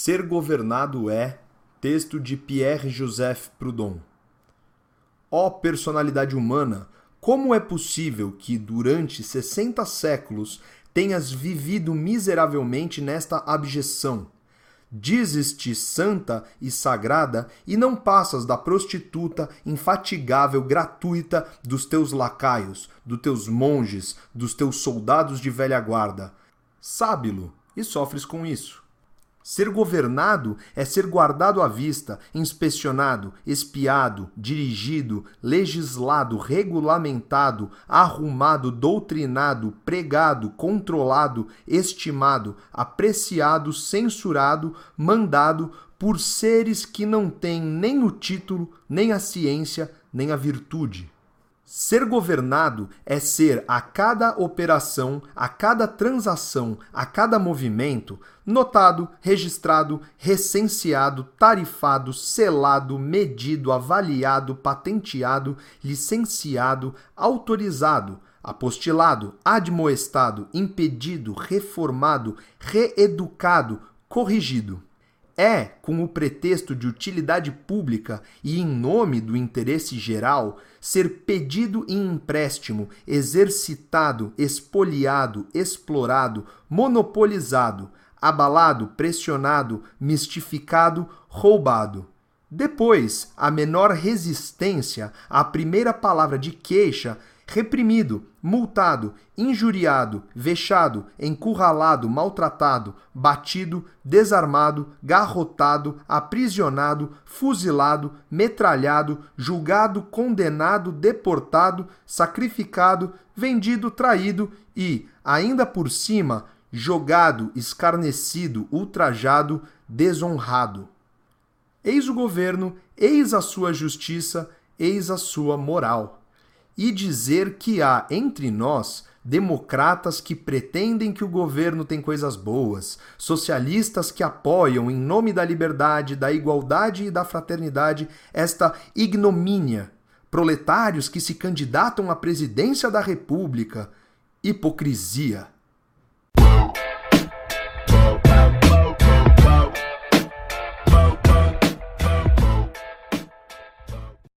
Ser governado é texto de Pierre-Joseph Proudhon. Ó personalidade humana, como é possível que durante 60 séculos tenhas vivido miseravelmente nesta abjeção? Dizes-te santa e sagrada e não passas da prostituta infatigável gratuita dos teus lacaios, dos teus monges, dos teus soldados de velha guarda. Sábilo e sofres com isso. Ser governado é ser guardado à vista, inspecionado, espiado, dirigido, legislado, regulamentado, arrumado, doutrinado, pregado, controlado, estimado, apreciado, censurado, mandado por seres que não têm nem o título, nem a ciência, nem a virtude. Ser governado é ser a cada operação, a cada transação, a cada movimento, notado, registrado, recenseado, tarifado, selado, medido, avaliado, patenteado, licenciado, autorizado, apostilado, admoestado, impedido, reformado, reeducado, corrigido é, com o pretexto de utilidade pública e em nome do interesse geral, ser pedido em empréstimo, exercitado, expoliado, explorado, monopolizado, abalado, pressionado, mistificado, roubado. Depois, a menor resistência à primeira palavra de queixa reprimido, multado, injuriado, vexado, encurralado, maltratado, batido, desarmado, garrotado, aprisionado, fuzilado, metralhado, julgado, condenado, deportado, sacrificado, vendido, traído e, ainda por cima, jogado, escarnecido, ultrajado, desonrado. Eis o governo, eis a sua justiça, eis a sua moral e dizer que há entre nós democratas que pretendem que o governo tem coisas boas, socialistas que apoiam, em nome da liberdade, da igualdade e da fraternidade, esta ignomínia, proletários que se candidatam à presidência da República. Hipocrisia.